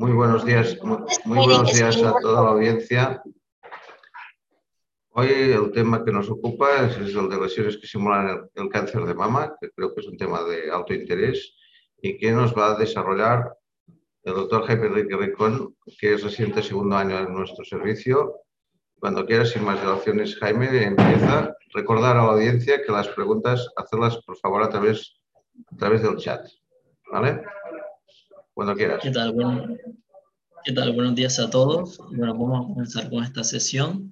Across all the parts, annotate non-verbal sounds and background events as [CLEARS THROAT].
Muy buenos días, muy, buenos días a toda la audiencia. Hoy el tema que nos ocupa es, el de lesiones que simulan el, cáncer de mama, que creo que es un tema de alto interés y que nos va a desarrollar el doctor Jaime Enrique Ricón, que es residente segundo año en nuestro servicio. Cuando quieras, sin más dilaciones, Jaime, empieza. Recordar a la audiencia que las preguntas, hacerlas por favor a través, a través del chat. ¿Vale? ¿Qué tal? ¿Qué tal? Buenos días a todos. Bueno, vamos a comenzar con esta sesión.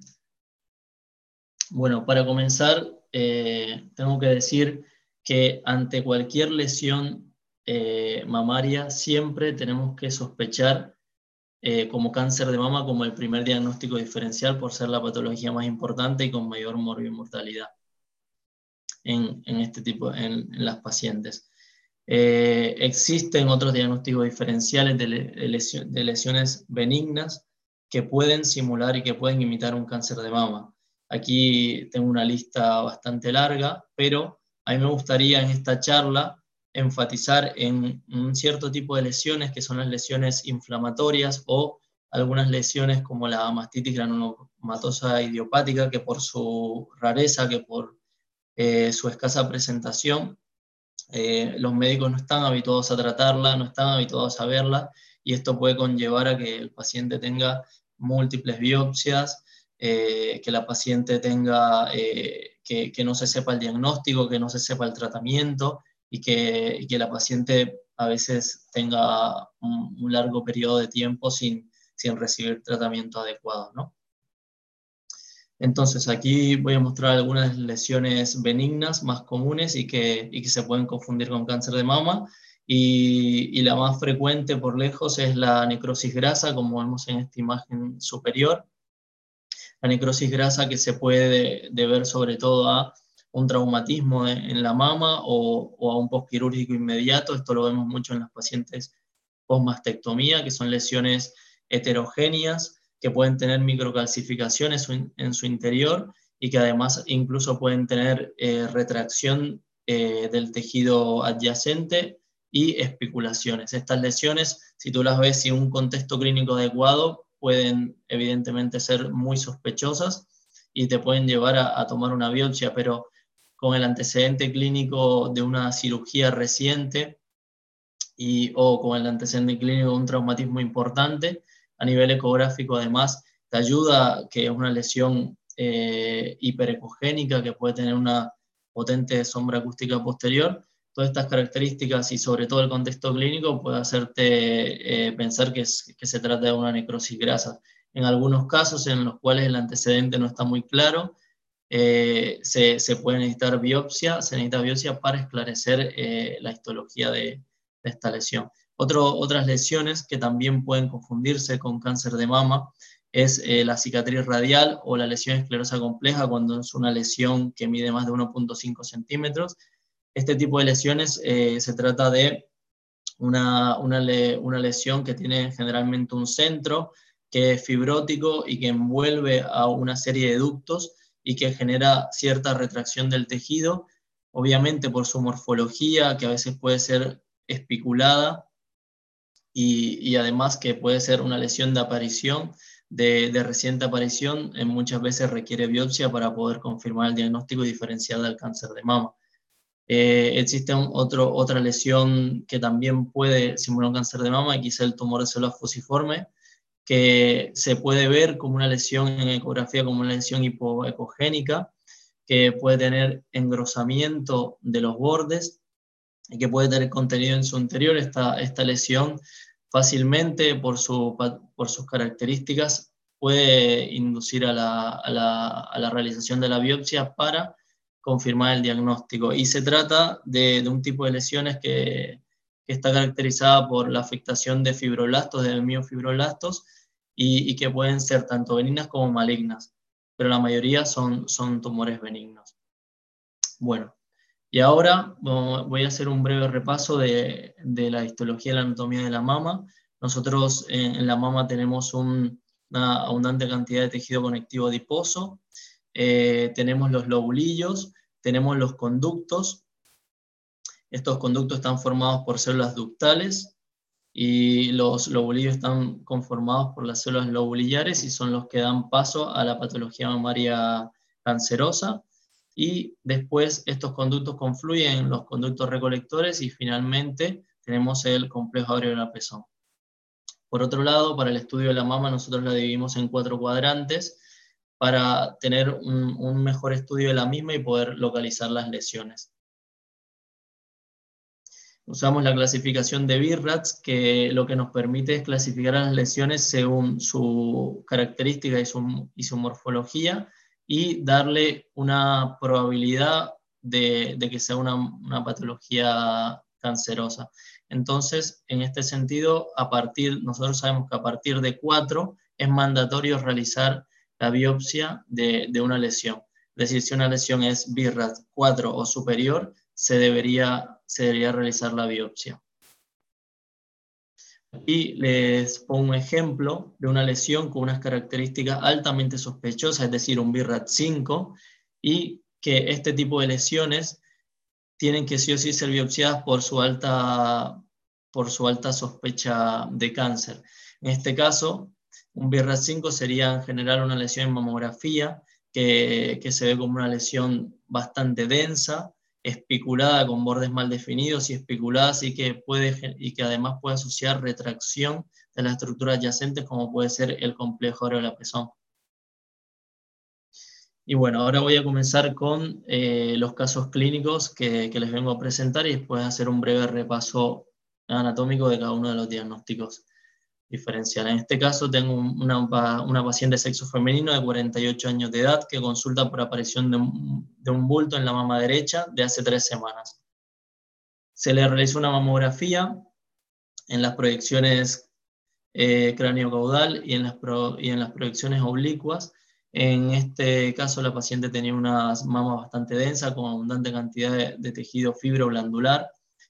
Bueno, para comenzar, eh, tengo que decir que ante cualquier lesión eh, mamaria siempre tenemos que sospechar eh, como cáncer de mama como el primer diagnóstico diferencial por ser la patología más importante y con mayor mortalidad en, en este tipo, en, en las pacientes. Eh, existen otros diagnósticos diferenciales de, lesiones benignas que pueden simular y que pueden imitar un cáncer de mama. Aquí tengo una lista bastante larga, pero a mí me gustaría en esta charla enfatizar en un cierto tipo de lesiones que son las lesiones inflamatorias o algunas lesiones como la mastitis granulomatosa idiopática, que por su rareza, que por eh, su escasa presentación, eh, los médicos no están habituados a tratarla, no están habituados a verla, y esto puede conllevar a que el paciente tenga múltiples biopsias, eh, que la paciente tenga, eh, que, no se sepa el diagnóstico, que no se sepa el tratamiento, y que, la paciente a veces tenga un, un, largo periodo de tiempo sin, sin recibir tratamiento adecuado, ¿no? Entonces aquí voy a mostrar algunas lesiones benignas más comunes y que, y que se pueden confundir con cáncer de mama. Y, la más frecuente por lejos es la necrosis grasa, como vemos en esta imagen superior. La necrosis grasa que se puede deber sobre todo a un traumatismo en la mama o, o a un postquirúrgico inmediato. Esto lo vemos mucho en las pacientes post-mastectomía, que son lesiones heterogéneas que pueden tener microcalcificaciones en su interior y que además incluso pueden tener eh, retracción eh, del tejido adyacente y especulaciones. Estas lesiones, si tú las ves en un contexto clínico adecuado, pueden evidentemente ser muy sospechosas y te pueden llevar a, tomar una biopsia, pero con el antecedente clínico de una cirugía reciente y, o con el antecedente clínico de un traumatismo importante, a nivel ecográfico además te ayuda, que es una lesión eh, hiperecogénica que puede tener una potente sombra acústica posterior. Todas estas características y sobre todo el contexto clínico puede hacerte eh, pensar que, se trata de una necrosis grasa. En algunos casos en los cuales el antecedente no está muy claro, eh, se, se, puede necesitar biopsia, se necesita biopsia para esclarecer eh, la histología de, esta lesión otras lesiones que también pueden confundirse con cáncer de mama es eh, la cicatriz radial o la lesión esclerosa compleja cuando es una lesión que mide más de 1.5 centímetros. Este tipo de lesiones eh, se trata de una, una, una, lesión que tiene generalmente un centro que es fibrótico y que envuelve a una serie de ductos y que genera cierta retracción del tejido, obviamente por su morfología, que a veces puede ser espiculada, y, además que puede ser una lesión de aparición, de, reciente aparición, en muchas veces requiere biopsia para poder confirmar el diagnóstico diferencial del cáncer de mama. Eh, existe otro, otra lesión que también puede simular un cáncer de mama, que es el tumor de células fusiforme, que se puede ver como una lesión en ecografía, como una lesión hipoecogénica, que puede tener engrosamiento de los bordes y que puede tener contenido en su interior. Esta, esta lesión fácilmente, por, su, por sus características, puede inducir a la, a, la, realización de la biopsia para confirmar el diagnóstico. Y se trata de, de un tipo de lesiones que, que, está caracterizada por la afectación de fibroblastos, de miofibroblastos, y, y, que pueden ser tanto benignas como malignas, pero la mayoría son, son tumores benignos. Bueno, y ahora voy a hacer un breve repaso de, la histología y la anatomía de la mama. Nosotros en, la mama tenemos una abundante cantidad de tejido conectivo adiposo, eh, tenemos los lobulillos, tenemos los conductos. Estos conductos están formados por células ductales y los lobulillos están conformados por las células lobulillares y son los que dan paso a la patología mamaria cancerosa y después estos conductos confluyen en los conductos recolectores y finalmente tenemos el complejo la pezón. Por otro lado, para el estudio de la mama nosotros la dividimos en cuatro cuadrantes para tener un, mejor estudio de la misma y poder localizar las lesiones. Usamos la clasificación de BIRATS, que lo que nos permite es clasificar las lesiones según su característica y su, y su morfología y darle una probabilidad de, que sea una, patología cancerosa. Entonces, en este sentido, a partir, nosotros sabemos que a partir de 4 es mandatorio realizar la biopsia de, de una lesión. Es decir, si una lesión es BIRAT 4 o superior, se debería, se debería realizar la biopsia. Aquí les pongo un ejemplo de una lesión con unas características altamente sospechosas, es decir, un BIRAT 5, y que este tipo de lesiones tienen que sí o sí ser biopsiadas por su alta, por su alta sospecha de cáncer. En este caso, un BIRAT 5 sería en general una lesión en mamografía que, que se ve como una lesión bastante densa, espiculada con bordes mal definidos y espiculada y que, puede, y que además puede asociar retracción de las estructuras adyacentes como puede ser el complejo la pezón. Y bueno, ahora voy a comenzar con eh, los casos clínicos que, que les vengo a presentar y después hacer un breve repaso anatómico de cada uno de los diagnósticos diferencial. En este caso tengo una, una, paciente de sexo femenino de 48 años de edad que consulta por aparición de un, de un, bulto en la mama derecha de hace tres semanas. Se le realizó una mamografía en las proyecciones eh, cráneo-caudal y, en las y en las proyecciones oblicuas. En este caso la paciente tenía una mama bastante densa con abundante cantidad de, de tejido fibroblandular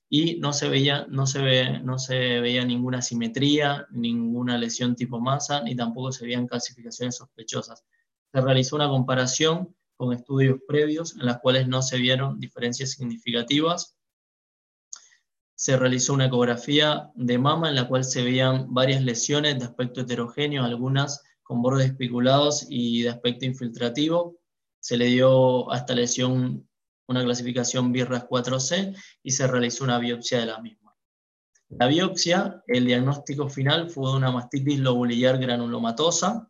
y no se veía, no se ve, no se veía ninguna simetría, ninguna lesión tipo masa, ni tampoco se veían calcificaciones sospechosas. Se realizó una comparación con estudios previos en las cuales no se vieron diferencias significativas. Se realizó una ecografía de mama en la cual se veían varias lesiones de aspecto heterogéneo, algunas con bordes espiculados y de aspecto infiltrativo. Se le dio a esta lesión una clasificación BIRRAS 4C y se realizó una biopsia de la misma. La biopsia, el diagnóstico final fue de una mastitis lobulillar granulomatosa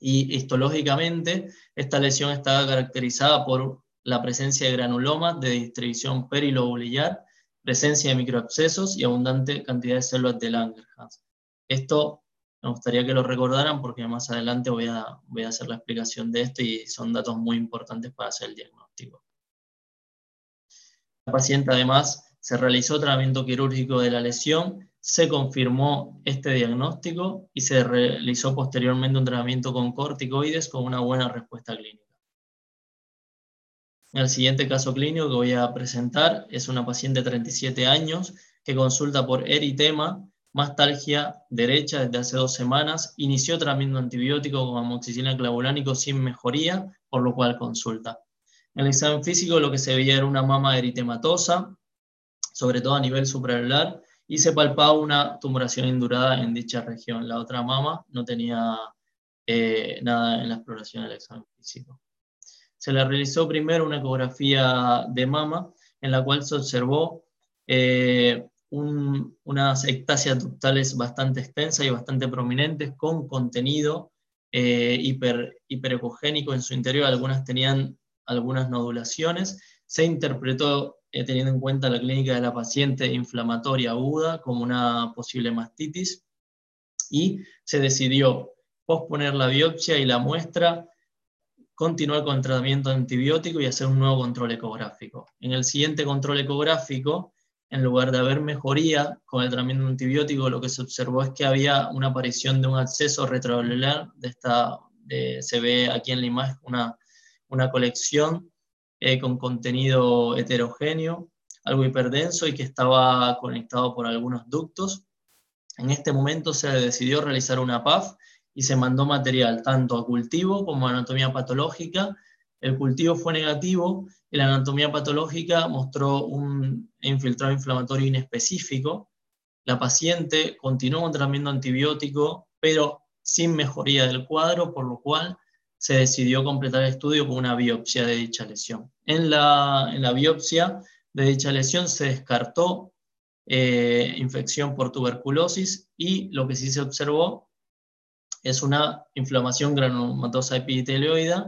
y histológicamente esta lesión estaba caracterizada por la presencia de granulomas de distribución perilobulillar, presencia de microabscesos y abundante cantidad de células de Langerhans. Esto me gustaría que lo recordaran porque más adelante voy a, voy a hacer la explicación de esto y son datos muy importantes para hacer el diagnóstico. Paciente además se realizó tratamiento quirúrgico de la lesión, se confirmó este diagnóstico y se realizó posteriormente un tratamiento con corticoides con una buena respuesta clínica. El siguiente caso clínico que voy a presentar es una paciente de 37 años que consulta por eritema, mastalgia derecha desde hace dos semanas, inició tratamiento antibiótico con amoxicilina clavulánico sin mejoría, por lo cual consulta. En el examen físico lo que se veía era una mama eritematosa, sobre todo a nivel supraanular, y se palpaba una tumoración indurada en dicha región. La otra mama no tenía eh, nada en la exploración del examen físico. Se le realizó primero una ecografía de mama en la cual se observó eh, unas ectasias ductales bastante extensas y bastante prominentes con contenido eh, hiper, hiperecogénico en su interior. Algunas tenían algunas nodulaciones. Se interpretó, eh, teniendo en cuenta la clínica de la paciente inflamatoria aguda, como una posible mastitis y se decidió posponer la biopsia y la muestra, continuar con el tratamiento antibiótico y hacer un nuevo control ecográfico. En el siguiente control ecográfico, en lugar de haber mejoría con el tratamiento antibiótico, lo que se observó es que había una aparición de un acceso retrocelular, de esta, se ve aquí en la imagen una una colección eh, con contenido heterogéneo, algo hiperdenso y que estaba conectado por algunos ductos. En este momento se decidió realizar una PAF y se mandó material tanto a cultivo como a anatomía patológica. El cultivo fue negativo y la anatomía patológica mostró un infiltrado inflamatorio inespecífico la paciente continuó con tratamiento antibiótico, pero sin mejoría del cuadro, por lo cual se decidió completar el estudio con una biopsia de dicha lesión. En la, en la biopsia de dicha lesión se descartó eh, infección por tuberculosis y lo que sí se observó es una inflamación granulomatosa epitelioide,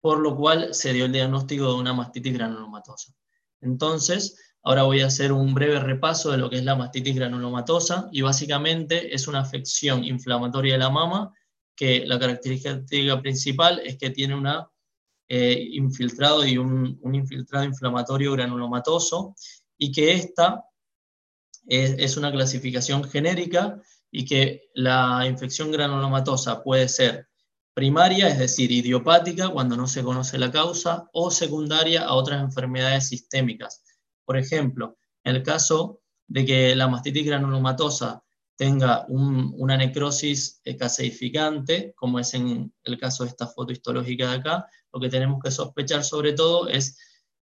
por lo cual se dio el diagnóstico de una mastitis granulomatosa. Entonces, ahora voy a hacer un breve repaso de lo que es la mastitis granulomatosa y básicamente es una afección inflamatoria de la mama que la característica principal es que tiene una eh, infiltrado y un, infiltrado inflamatorio granulomatoso y que esta es, una clasificación genérica y que la infección granulomatosa puede ser primaria, es decir, idiopática, cuando no se conoce la causa, o secundaria a otras enfermedades sistémicas. Por ejemplo, en el caso de que la mastitis granulomatosa tenga una necrosis caseificante, como es en el caso de esta foto histológica de acá, lo que tenemos que sospechar sobre todo es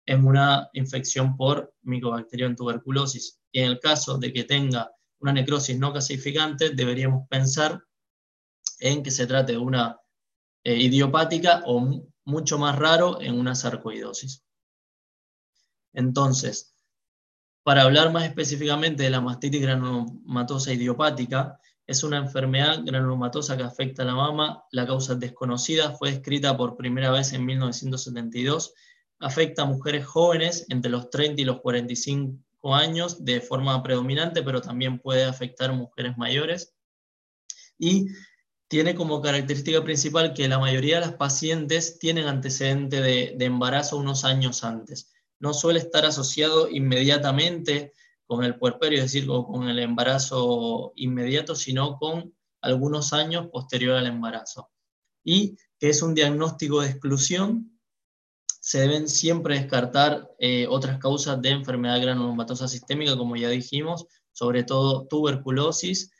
en una infección por en tuberculosis. Y en el caso de que tenga una necrosis no caseificante, deberíamos pensar en que se trate de una eh, idiopática o mucho más raro en una sarcoidosis. Entonces, para hablar más específicamente de la mastitis granulomatosa idiopática, es una enfermedad granulomatosa que afecta a la mama, la causa es desconocida, fue descrita por primera vez en 1972, afecta a mujeres jóvenes entre los 30 y los 45 años de forma predominante, pero también puede afectar a mujeres mayores. Y tiene como característica principal que la mayoría de las pacientes tienen antecedente de, de embarazo unos años antes no suele estar asociado inmediatamente con el puerperio, es decir, con el embarazo inmediato, sino con algunos años posterior al embarazo. Y que es un diagnóstico de exclusión, se deben siempre descartar eh, otras causas de enfermedad granulomatosa sistémica, como ya dijimos, sobre todo tuberculosis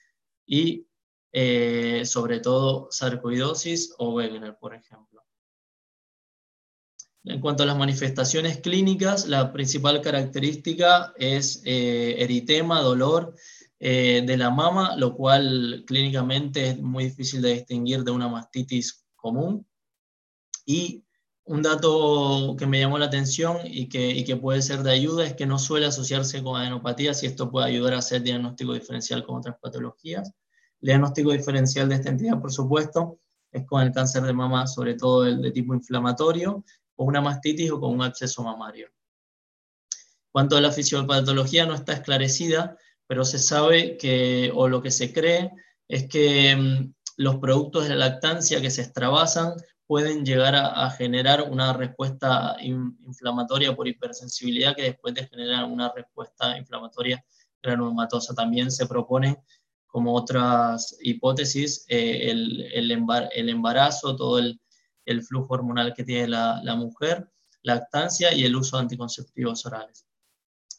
y eh, sobre todo sarcoidosis o Wegener, por ejemplo. En cuanto a las manifestaciones clínicas, la principal característica es eh, eritema, dolor eh, de la mama, lo cual clínicamente es muy difícil de distinguir de una mastitis común. Y un dato que me llamó la atención y que, y que puede ser de ayuda es que no suele asociarse con adenopatías y esto puede ayudar a hacer diagnóstico diferencial con otras patologías. El diagnóstico diferencial de esta entidad, por supuesto, es con el cáncer de mama, sobre todo el de tipo inflamatorio, con una mastitis o con un acceso mamario. Cuanto a la fisiopatología no está esclarecida, pero se sabe que, o lo que se cree, es que mm, los productos de la lactancia que se extravasan pueden llegar a, generar una respuesta inflamatoria por hipersensibilidad que después de generar una respuesta inflamatoria granulomatosa. También se propone como otras hipótesis eh, el, embarazo, todo el, el flujo hormonal que tiene la, mujer, lactancia y el uso de anticonceptivos orales.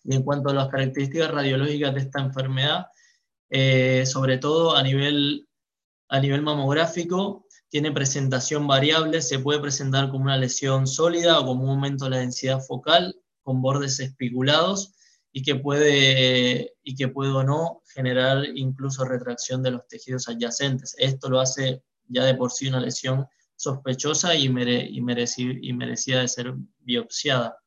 Y en cuanto a las características radiológicas de esta enfermedad, eh, sobre todo a nivel, a nivel mamográfico, tiene presentación variable, se puede presentar como una lesión sólida o como un aumento de la densidad focal con bordes espiculados y que puede, y que puede o no generar incluso retracción de los tejidos adyacentes. Esto lo hace ya de por sí una lesión sospechosa y, y, merecida de ser biopsiada,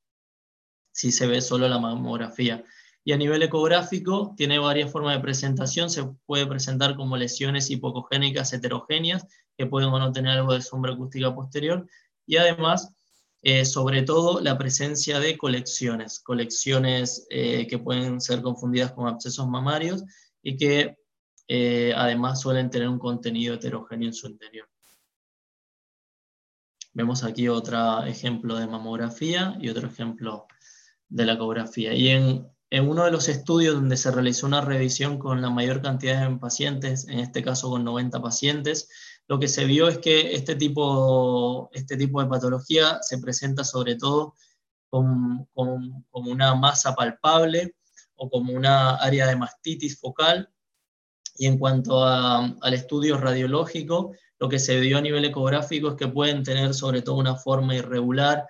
si se ve solo la mamografía. Y a nivel ecográfico, tiene varias formas de presentación. Se puede presentar como lesiones hipocogénicas heterogéneas, que pueden o no tener algo de sombra acústica posterior. Y además, eh, sobre todo, la presencia de colecciones, colecciones eh, que pueden ser confundidas con abscesos mamarios y que eh, además suelen tener un contenido heterogéneo en su interior. Vemos aquí otro ejemplo de mamografía y otro ejemplo de la ecografía. Y en, uno de los estudios donde se realizó una revisión con la mayor cantidad de pacientes, en este caso con 90 pacientes, lo que se vio es que este tipo, este tipo de patología se presenta sobre todo como, una masa palpable o como una área de mastitis focal. Y en cuanto al estudio radiológico, lo que se vio a nivel ecográfico es que pueden tener sobre todo una forma irregular,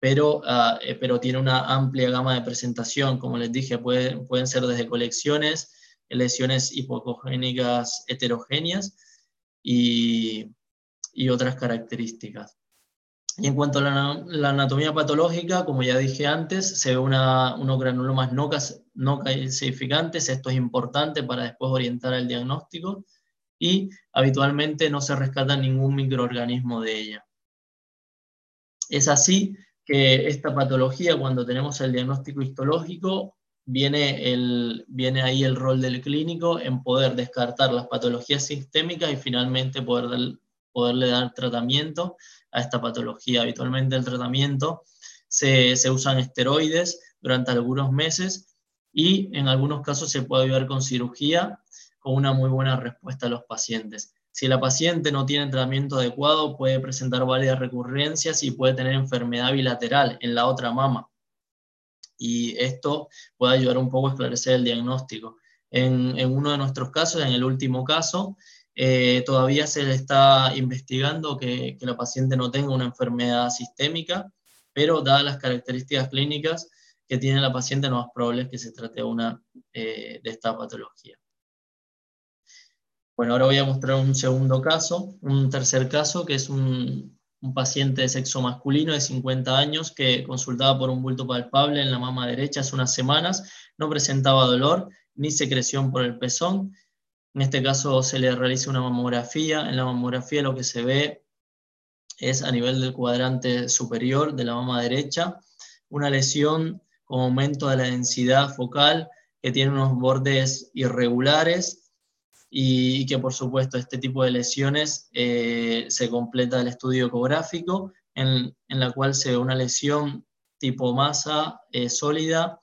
pero, eh, pero tiene una amplia gama de presentación. Como les dije, pueden ser desde colecciones lesiones hipocogénicas heterogéneas y, otras características. Y en cuanto a la, anatomía patológica, como ya dije antes, se ve una, unos granulomas no, no calcificantes, esto es importante para después orientar el diagnóstico, y habitualmente no se rescata ningún microorganismo de ella. Es así que esta patología, cuando tenemos el diagnóstico histológico, viene, el, viene ahí el rol del clínico en poder descartar las patologías sistémicas y finalmente poder poderle dar tratamiento a esta patología. Habitualmente el tratamiento se, se usan esteroides durante algunos meses y en algunos casos se puede ayudar con cirugía con una muy buena respuesta a los pacientes. Si la paciente no tiene tratamiento adecuado, puede presentar varias recurrencias y puede tener enfermedad bilateral en la otra mama. Y esto puede ayudar un poco a esclarecer el diagnóstico. En, uno de nuestros casos, en el último caso, eh, todavía se está investigando que, la paciente no tenga una enfermedad sistémica, pero dadas las características clínicas que tiene la paciente, no más probable que se trate una eh, de esta patología. Bueno, ahora voy a mostrar un segundo caso, un tercer caso, que es un, paciente de sexo masculino de 50 años que consultaba por un bulto palpable en la mama derecha hace unas semanas, no presentaba dolor ni secreción por el pezón. En este caso se le realiza una mamografía. En la mamografía lo que se ve es a nivel del cuadrante superior de la mama derecha, una lesión con aumento de la densidad focal que tiene unos bordes irregulares y, que por supuesto este tipo de lesiones eh, se completa el estudio ecográfico en, en, la cual se ve una lesión tipo masa eh, sólida,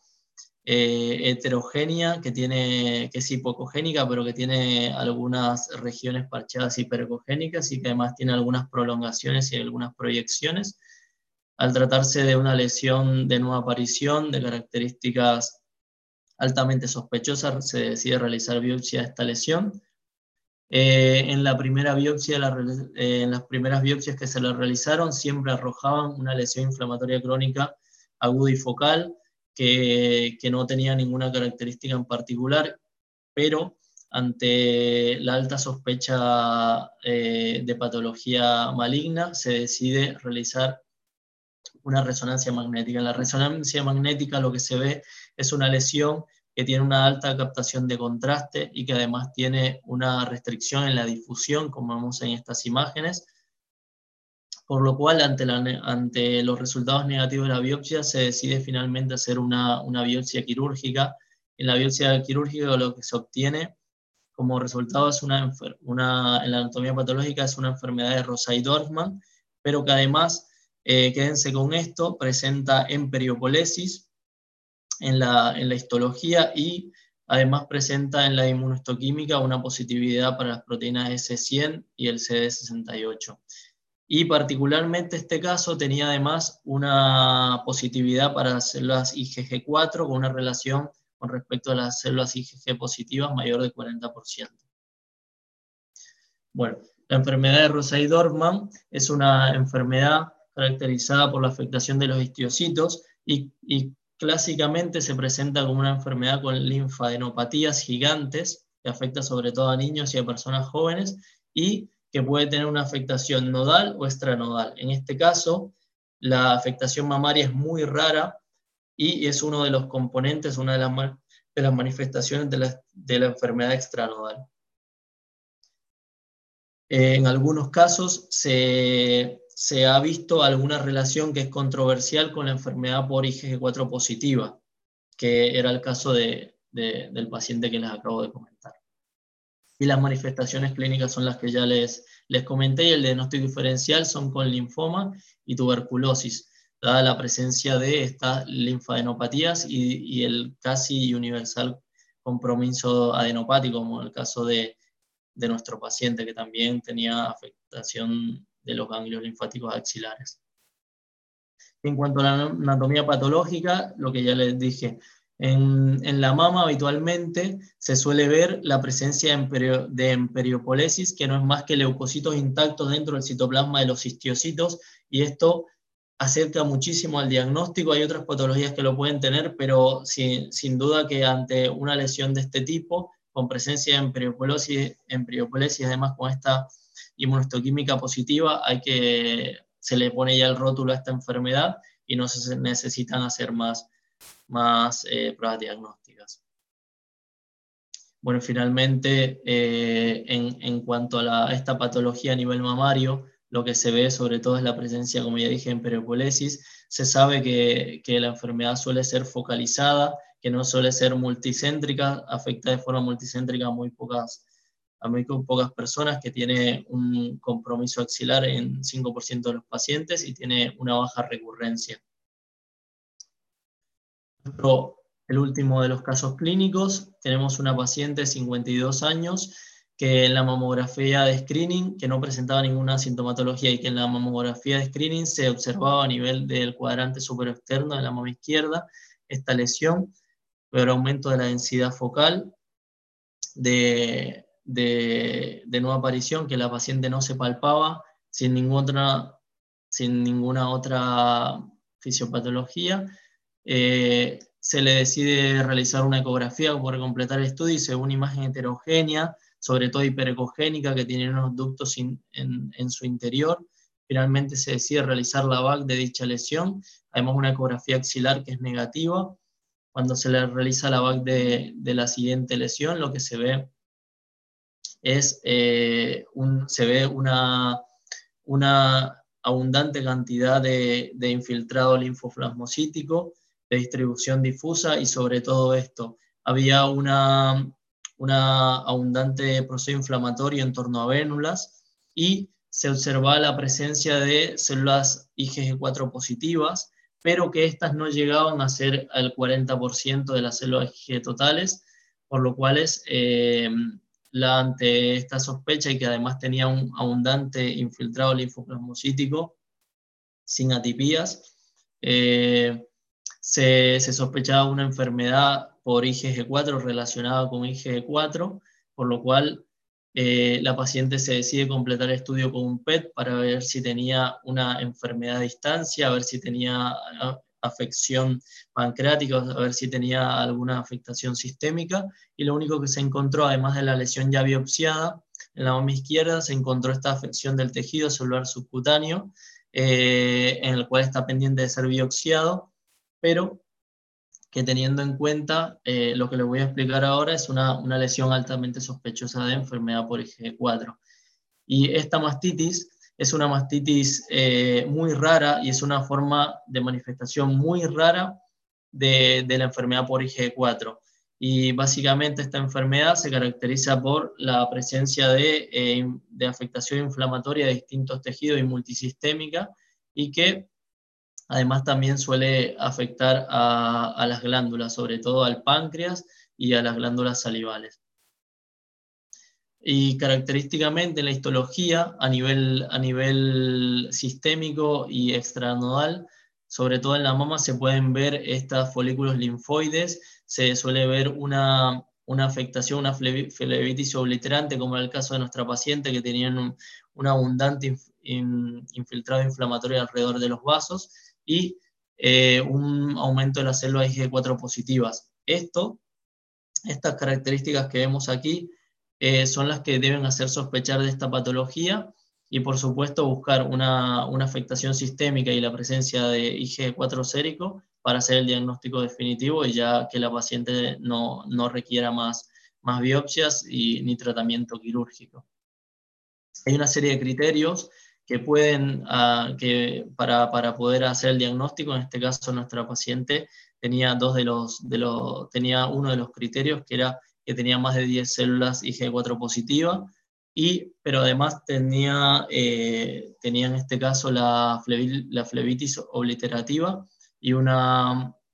eh, heterogénea, que, tiene, que es hipocogénica, pero que tiene algunas regiones parcheadas hiperecogénicas y que además tiene algunas prolongaciones y algunas proyecciones. Al tratarse de una lesión de nueva aparición, de características altamente sospechosa, se decide realizar biopsia de esta lesión. Eh, en, la primera biopsia, eh, en las primeras biopsias que se le realizaron, siempre arrojaban una lesión inflamatoria crónica aguda y focal, que, que no tenía ninguna característica en particular, pero ante la alta sospecha eh, de patología maligna, se decide realizar una resonancia magnética. En la resonancia magnética lo que se ve es una lesión que tiene una alta captación de contraste y que además tiene una restricción en la difusión, como vemos en estas imágenes, por lo cual ante, los resultados negativos de la biopsia se decide finalmente hacer una, biopsia quirúrgica. En la biopsia quirúrgica lo que se obtiene como resultado es una, una en la anatomía patológica es una enfermedad de Rosay-Dorfman, pero que además eh, quédense con esto, presenta emperiopolesis en la, en la histología y además presenta en la inmunohistoquímica una positividad para las proteínas S100 y el CD68. Y particularmente este caso tenía además una positividad para las células IgG4 con una relación con respecto a las células IgG positivas mayor de 40%. Bueno, la enfermedad de Rosay-Dorfman es una enfermedad caracterizada por la afectación de los histiocitos y, clásicamente se presenta como una enfermedad con linfadenopatías gigantes que afecta sobre todo a niños y a personas jóvenes y que puede tener una afectación nodal o extranodal. En este caso, la afectación mamaria es muy rara y es uno de los componentes, una de las, manifestaciones de la, de la enfermedad extranodal. En algunos casos se se ha visto alguna relación que es controversial con la enfermedad por IgG4 positiva, que era el caso del paciente que les acabo de comentar. Y las manifestaciones clínicas son las que ya les, les comenté, y el diagnóstico diferencial son con linfoma y tuberculosis, dada la presencia de estas linfadenopatías y, y el casi universal compromiso adenopático, como el caso de, de nuestro paciente que también tenía afectación de los ganglios linfáticos axilares. En cuanto a la anatomía patológica, lo que ya les dije, en, la mama habitualmente se suele ver la presencia de emperiopolesis, que no es más que leucocitos intactos dentro del citoplasma de los histiocitos, y esto acerca muchísimo al diagnóstico. Hay otras patologías que lo pueden tener, pero sin, sin duda que ante una lesión de este tipo, con presencia en periopolesis, en además con esta inmunohistoquímica positiva, hay que, se le pone ya el rótulo a esta enfermedad y no se necesitan hacer más, más eh, pruebas diagnósticas. Bueno, finalmente, eh, en, cuanto a, esta patología a nivel mamario, lo que se ve sobre todo es la presencia, como ya dije, en periopolesis. Se sabe que, que la enfermedad suele ser focalizada, que no suele ser multicéntrica, afecta de forma multicéntrica muy pocas, a muy pocas personas, que tiene un compromiso axilar en 5% de los pacientes y tiene una baja recurrencia. El último de los casos clínicos, tenemos una paciente de 52 años que en la mamografía de screening, que no presentaba ninguna sintomatología y que en la mamografía de screening se observaba a nivel del cuadrante externo de la mama izquierda esta lesión, pero aumento de la densidad focal, de, de, nueva aparición, que la paciente no se palpaba sin ninguna, sin ninguna otra fisiopatología. Eh, se le decide realizar una ecografía para completar el estudio y según imagen heterogénea, sobre todo hiperecogénica, que tiene unos ductos en, su interior. Finalmente se decide realizar la VAC de dicha lesión, además una ecografía axilar que es negativa. Cuando se le realiza la VAC de, la siguiente lesión, lo que se ve es eh, un, se ve una, una abundante cantidad de, de infiltrado linfoplasmocítico, de distribución difusa y sobre todo esto, había una, una abundante proceso inflamatorio en torno a vénulas y se observaba la presencia de células IgG4 positivas, pero que estas no llegaban a ser el 40% de las células IgG totales, por lo cual es, eh, ante esta sospecha y que además tenía un abundante infiltrado linfoplasmocítico sin atipías, eh, se, sospechaba una enfermedad por IgG4 relacionada con IgG4, por lo cual eh, la paciente se decide completar el estudio con un PET para ver si tenía una enfermedad a distancia, a ver si tenía afección pancreática, a ver si tenía alguna afectación sistémica, y lo único que se encontró, además de la lesión ya biopsiada, en la mama izquierda se encontró esta afección del tejido celular subcutáneo, eh, en el cual está pendiente de ser biopsiado, pero que teniendo en cuenta eh, lo que les voy a explicar ahora es una, lesión altamente sospechosa de enfermedad por IgG4. Y esta mastitis es una mastitis eh, muy rara y es una forma de manifestación muy rara de, la enfermedad por IgG4. Y básicamente esta enfermedad se caracteriza por la presencia eh, de afectación inflamatoria de distintos tejidos y multisistémica y que Además también suele afectar a, las glándulas, sobre todo al páncreas y a las glándulas salivales. Y característicamente en la histología, a nivel, a nivel sistémico y extranodal, sobre todo en la mama se pueden ver estos folículos linfoides, se suele ver una, afectación, una flebitis obliterante, como en el caso de nuestra paciente que tenía un, abundante infiltrado inflamatorio alrededor de los vasos, y eh, un aumento de las células IgG4 positivas. Esto, estas características que vemos aquí eh, son las que deben hacer sospechar de esta patología y por supuesto buscar una, afectación sistémica y la presencia de IgG4 sérico para hacer el diagnóstico definitivo y ya que la paciente no, requiera más, más biopsias y, ni tratamiento quirúrgico. Hay una serie de criterios que pueden, ah, que para, para, poder hacer el diagnóstico, en este caso nuestra paciente tenía, dos de los, de los, tenía uno de los criterios que era que tenía más de 10 células IG4 positivas, y, pero además tenía, eh, en este caso la, la flebitis obliterativa y un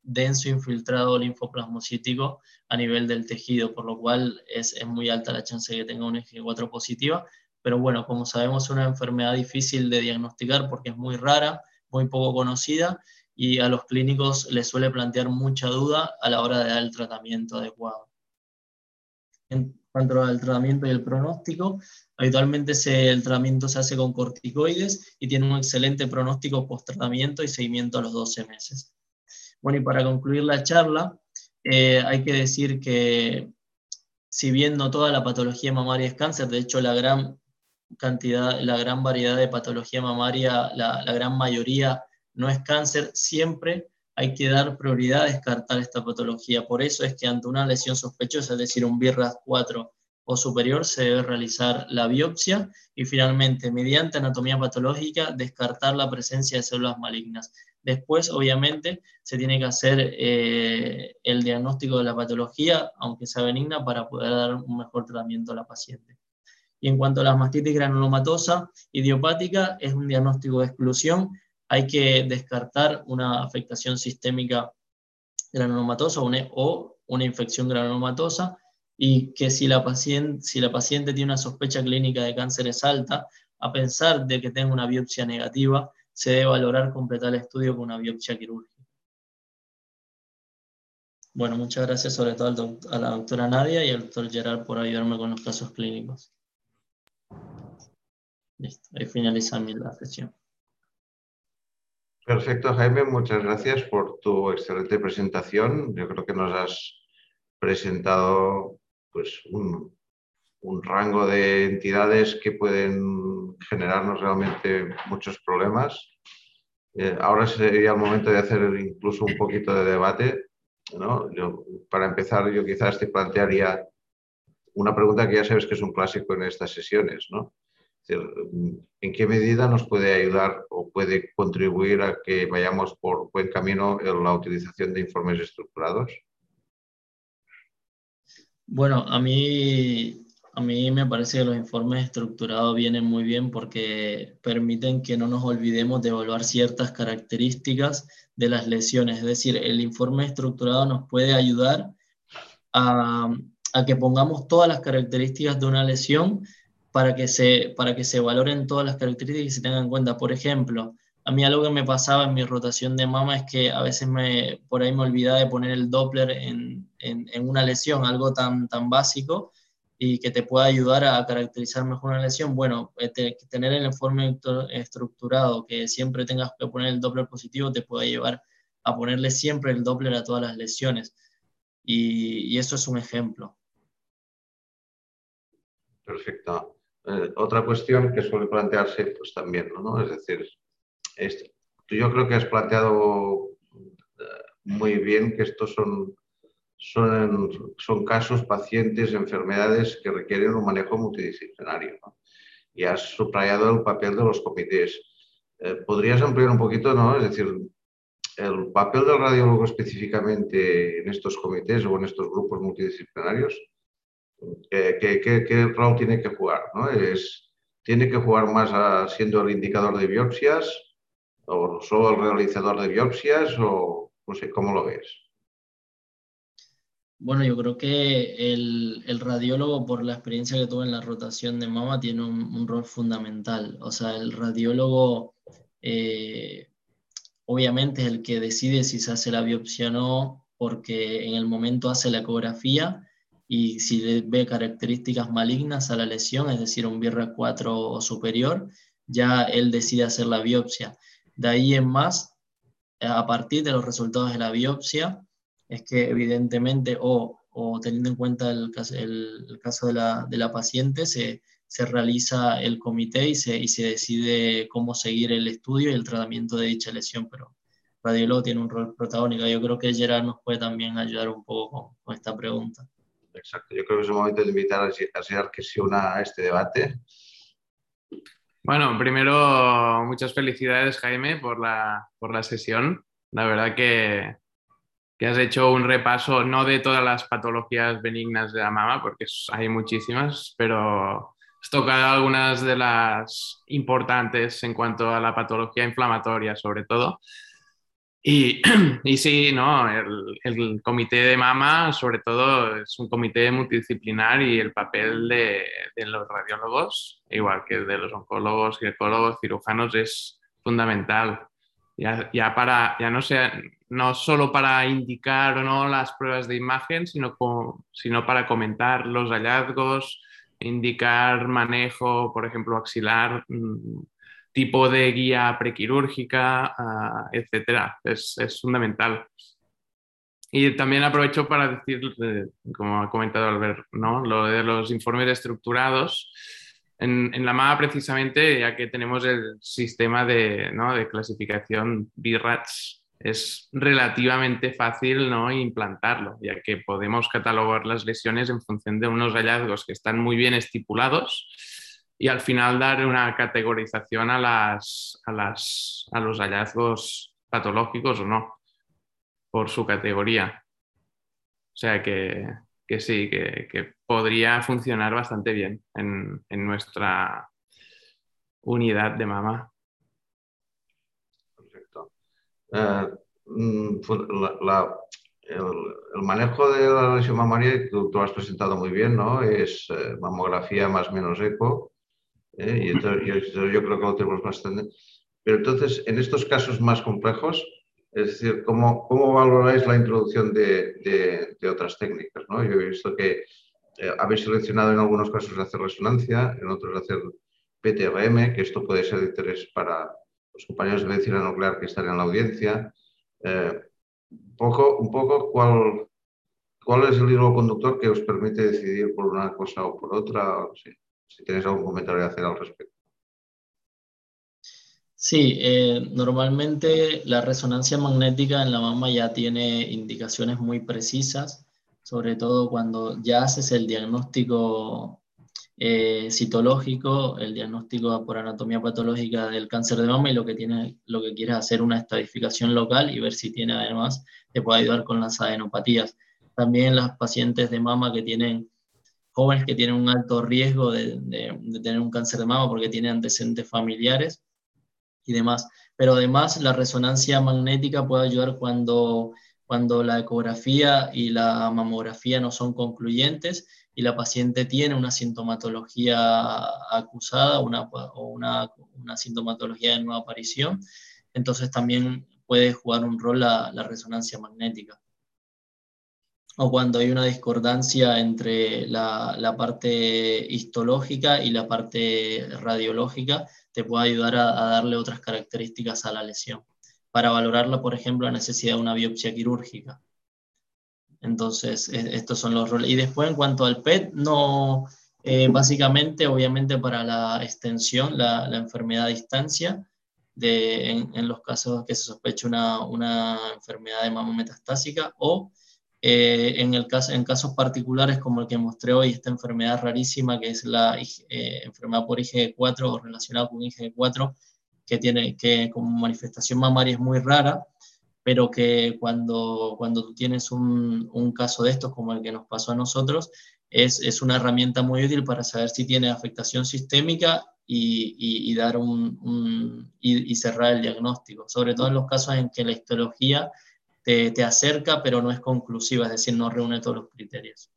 denso infiltrado linfoplasmocítico a nivel del tejido, por lo cual es, es muy alta la chance de que tenga un IG4 positiva, pero bueno, como sabemos es una enfermedad difícil de diagnosticar porque es muy rara, muy poco conocida y a los clínicos les suele plantear mucha duda a la hora de dar el tratamiento adecuado. En cuanto al tratamiento y el pronóstico, habitualmente el tratamiento se hace con corticoides y tiene un excelente pronóstico post-tratamiento y seguimiento a los 12 meses. Bueno, y para concluir la charla, eh, hay que decir que si bien no toda la patología mamaria es cáncer, de hecho la gran cantidad, la gran variedad de patología mamaria, la gran mayoría no es cáncer, siempre hay que dar prioridad a descartar esta patología. Por eso es que ante una lesión sospechosa, es decir, un BIRRAS 4 o superior, se debe realizar la biopsia y finalmente, mediante anatomía patológica, descartar la presencia de células malignas. Después, obviamente, se tiene que hacer eh, el diagnóstico de la patología, aunque sea benigna, para poder dar un mejor tratamiento a la paciente. Y en cuanto a la mastitis granulomatosa idiopática, es un diagnóstico de exclusión. Hay que descartar una afectación sistémica granulomatosa o una infección granulomatosa y que si la, paciente, si la tiene una sospecha clínica de cáncer es alta, a pensar de que tenga una biopsia negativa, se debe valorar completar el estudio con una biopsia quirúrgica. Bueno, muchas gracias sobre todo a la doctora Nadia y al doctor Gerard por ayudarme con los casos clínicos. Listo, ahí finaliza la sesión. Perfecto, Jaime, muchas gracias por tu excelente presentación. Yo creo que nos has presentado pues, un, rango de entidades que pueden generarnos realmente muchos problemas. Eh, ahora sería el momento de hacer incluso un poquito de debate. ¿no? Para empezar, yo quizás te plantearía una pregunta que ya sabes que es un clásico en estas sesiones. ¿no? ¿En qué medida nos puede ayudar o puede contribuir a que vayamos por buen camino en la utilización de informes estructurados? Bueno, a mí a mí me parece que los informes estructurados vienen muy bien porque permiten que no nos olvidemos de evaluar ciertas características de las lesiones. Es decir, el informe estructurado nos puede ayudar a, que pongamos todas las características de una lesión para que, se, para que se valoren todas las características y se tengan en cuenta. Por ejemplo, a mí algo que me pasaba en mi rotación de mama es que a veces me, por ahí me olvidaba de poner el Doppler en, en una lesión, algo tan, tan básico y que te pueda ayudar a caracterizar mejor una lesión, bueno, eh, tener el informe estructurado, que siempre tengas que poner el Doppler positivo, te puede llevar a ponerle siempre el Doppler a todas las lesiones. Y, eso es un ejemplo. Perfecto. Eh, otra cuestión que suele plantearse pues también, ¿no? Es decir, yo creo que has planteado eh, muy bien que estos son son, son casos, pacientes, enfermedades que requieren un manejo multidisciplinario. Y has subrayado el papel de los comités. Eh, ¿Podrías ampliar un poquito, no? Es decir, el papel del radiólogo específicamente en estos comités o en estos grupos multidisciplinarios, ¿qué, qué, qué rol tiene que jugar? ¿no? Es, ¿Tiene que jugar más siendo el indicador de biopsias o solo el realizador de biopsias o no sé, cómo lo ves? Bueno, yo creo que el, el, radiólogo, por la experiencia que tuve en la rotación de mama, tiene un, rol fundamental. O sea, el radiólogo eh, obviamente es el que decide si se hace la biopsia o no, porque en el momento hace la ecografía y si ve características malignas a la lesión, es decir, un BIRRA 4 o superior, ya él decide hacer la biopsia. De ahí en más, a partir de los resultados de la biopsia, es que evidentemente, o, teniendo en cuenta el, el, caso de la, de la paciente, se, se, realiza el comité y se, y se decide cómo seguir el estudio y el tratamiento de dicha lesión, pero radiólogo tiene un rol protagónico. Yo creo que Gerard nos puede también ayudar un poco con, esta pregunta. Exacto, yo creo que es el momento de invitar a Gerard que se una a este debate. Bueno, primero, muchas felicidades, Jaime, por la, por la sesión. La verdad que, que has hecho un repaso no de todas las patologías benignas de la mama, porque hay muchísimas, pero has tocado algunas de las importantes en cuanto a la patología inflamatoria, sobre todo. Y, [CLEARS THROAT] y sí, ¿no? El, el, comité de mama, sobre todo, es un comité multidisciplinar y el papel de, de los radiólogos, igual que de los oncólogos, ginecólogos, cirujanos, es fundamental. Ya, ya, para, ya no, sea, no solo para indicar o no las pruebas de imagen, sino, sino para comentar los hallazgos, indicar manejo, por ejemplo, axilar, mm, tipo de guía prequirúrgica, uh, etcétera. Es, es, fundamental. y también aprovecho para decir, eh, como ha comentado Albert, ¿no? lo de los informes estructurados. En, en, la MAA, precisamente, ya que tenemos el sistema de, ¿no? de clasificación BIRATS, es relativamente fácil ¿no? implantarlo, ya que podemos catalogar las lesiones en función de unos hallazgos que están muy bien estipulados y al final dar una categorización a, las, a, las, a los hallazgos patológicos o no, por su categoría. O sea que, que sí, que, que, podría funcionar bastante bien en, en nuestra unidad de mama. Perfecto. Eh, mm, el, el, manejo de la lesión mamaria, tú, tú lo has presentado muy bien, ¿no? Es eh, mamografía más menos eco ¿eh? y entonces, yo, yo, creo que lo tenemos bastante. Pero entonces, en estos casos más complejos, es decir, ¿cómo, cómo valoráis la introducción de, de, de otras técnicas? ¿no? Yo he visto que eh, habéis seleccionado en algunos casos hacer resonancia, en otros hacer PTRM, que esto puede ser de interés para los compañeros de medicina nuclear que están en la audiencia. Eh, un poco, un poco cuál, cuál es el hilo conductor que os permite decidir por una cosa o por otra. Sí si tienes algún comentario que hacer al respecto. Sí, eh, normalmente la resonancia magnética en la mama ya tiene indicaciones muy precisas, sobre todo cuando ya haces el diagnóstico eh, citológico, el diagnóstico por anatomía patológica del cáncer de mama y lo que, tiene, lo que quieres hacer una estadificación local y ver si tiene además, te puede ayudar con las adenopatías. También las pacientes de mama que tienen jóvenes que tienen un alto riesgo de, tener un cáncer de mama porque tienen antecedentes familiares y demás. Pero además la resonancia magnética puede ayudar cuando, cuando la ecografía y la mamografía no son concluyentes y la paciente tiene una sintomatología acusada o una, una sintomatología de nueva aparición. Entonces también puede jugar un rol la resonancia magnética o cuando hay una discordancia entre la, la, parte histológica y la parte radiológica, te puede ayudar a, darle otras características a la lesión, para valorarla, por ejemplo, la necesidad de una biopsia quirúrgica. Entonces, estos son los roles. Y después, en cuanto al PET, no, eh, básicamente, obviamente, para la extensión, la, la enfermedad a distancia, de, en, en, los casos que se sospecha una, una enfermedad de mama metastásica o eh, en, el caso, en casos particulares como el que mostré hoy, esta enfermedad rarísima que es la eh, enfermedad por IgG4 o relacionada con IgG4, que tiene que como manifestación mamaria es muy rara, pero que cuando, cuando tú tienes un, un caso de estos como el que nos pasó a nosotros, es, es una herramienta muy útil para saber si tiene afectación sistémica y, y, y dar un, un y, y cerrar el diagnóstico, sobre todo en los casos en que la histología te, acerca, pero no es conclusiva, es decir, no reúne todos los criterios.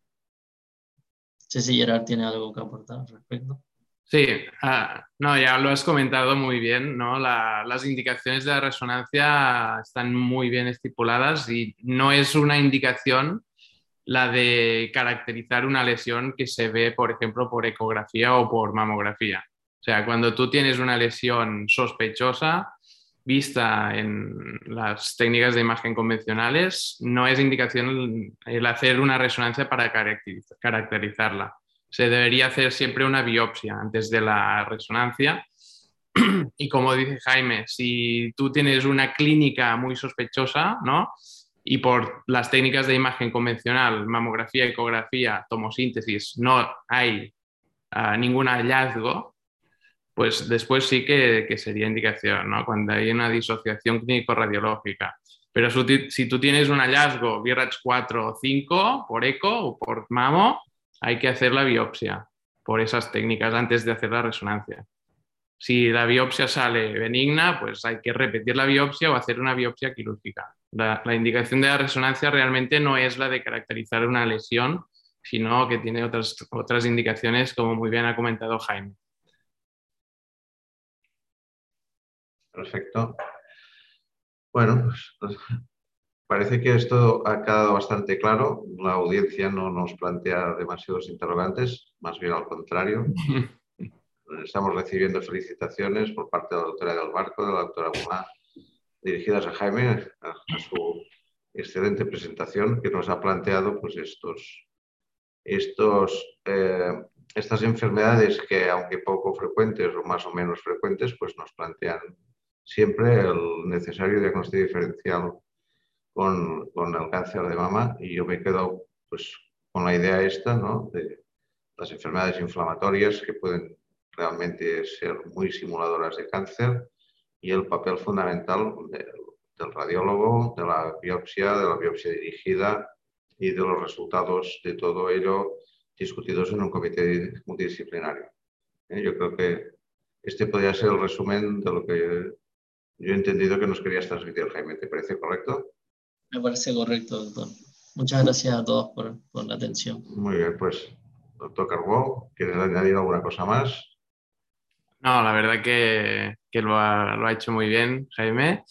No sé si Gerard tiene algo que aportar al respecto. Sí, uh, no, ya lo has comentado muy bien, ¿no? La, las indicaciones de la resonancia están muy bien estipuladas y no es una indicación la de caracterizar una lesión que se ve, por ejemplo, por ecografía o por mamografía. O sea, cuando tú tienes una lesión sospechosa, vista en las técnicas de imagen convencionales, no es indicación el hacer una resonancia para caracterizarla. Se debería hacer siempre una biopsia antes de la resonancia. [CLEARS THROAT] Y como dice Jaime, si tú tienes una clínica muy sospechosa, ¿no? Y por las técnicas de imagen convencional, mamografía, ecografía, tomosíntesis, no hay uh, ningún hallazgo, pues después sí que, que sería indicación, ¿no? Cuando hay una disociación clínico-radiológica. Pero si tú tienes un hallazgo BRACH 4 o 5 por eco o por mamo, hay que hacer la biopsia por esas técnicas antes de hacer la resonancia. Si la biopsia sale benigna, pues hay que repetir la biopsia o hacer una biopsia quirúrgica. La, la indicación de la resonancia realmente no es la de caracterizar una lesión, sino que tiene otras, otras indicaciones, como muy bien ha comentado Jaime. Perfecto. Bueno, pues, parece que esto ha quedado bastante claro. La audiencia no nos plantea demasiados interrogantes, más bien al contrario. [LAUGHS] Estamos recibiendo felicitaciones por parte de la doctora del Barco, de la doctora Gumá, dirigidas a Jaime, a, a, su excelente presentación que nos ha planteado pues, estos, estos, eh, estas enfermedades que, aunque poco frecuentes o más o menos frecuentes, pues nos plantean siempre el necesario diagnóstico diferencial con, con, el cáncer de mama y yo me quedo pues, con la idea esta ¿no? de las enfermedades inflamatorias que pueden realmente ser muy simuladoras de cáncer y el papel fundamental del radiólogo, de la biopsia, de la biopsia dirigida y de los resultados de todo ello discutidos en un comité multidisciplinario. ¿Eh? Yo creo que este podría ser el resumen de lo que yo he entendido que nos querías transmitir, Jaime. ¿Te parece correcto? Me parece correcto, doctor. Muchas gracias a todos por, por la atención. Muy bien, pues, doctor Carbó, ¿quieres añadir alguna cosa más? No, la verdad que, que lo, ha, lo, ha, hecho muy bien, Jaime.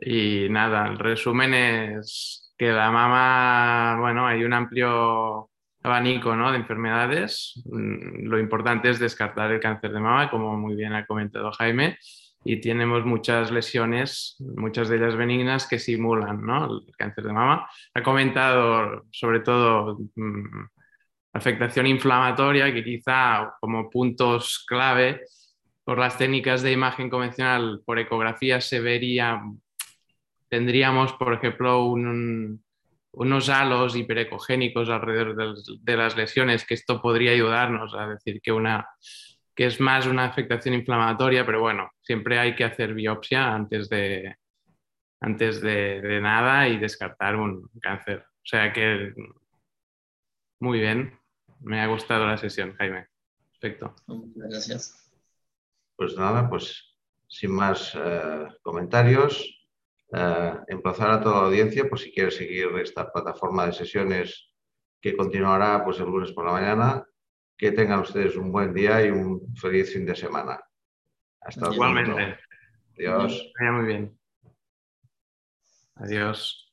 Y nada, el resumen es que la mama, bueno, hay un amplio abanico ¿no? de enfermedades. Mm, lo importante es descartar el cáncer de mama, como muy bien ha comentado Jaime, y tenemos muchas lesiones, muchas de ellas benignas, que simulan ¿no? el cáncer de mama. Ha comentado sobre todo mmm, afectación inflamatoria, que quizá como puntos clave por las técnicas de imagen convencional por ecografía se vería, tendríamos, por ejemplo, un, unos halos hiperecogénicos alrededor de, de, las lesiones, que esto podría ayudarnos a decir que, una, que es más una afectación inflamatoria, pero bueno, siempre hay que hacer biopsia antes de, antes de, de nada y descartar un cáncer. O sea que muy bien, me ha gustado la sesión, Jaime. Perfecto. Muchas gracias. Pues nada, pues sin más eh, comentarios, eh, emplazar a toda la audiencia, por si quiere seguir esta plataforma de sesiones que continuará pues, el lunes por la mañana. Que tengan ustedes un buen día y un feliz fin de semana. Hasta Igualmente. Adiós. Vaya muy bien. Adiós.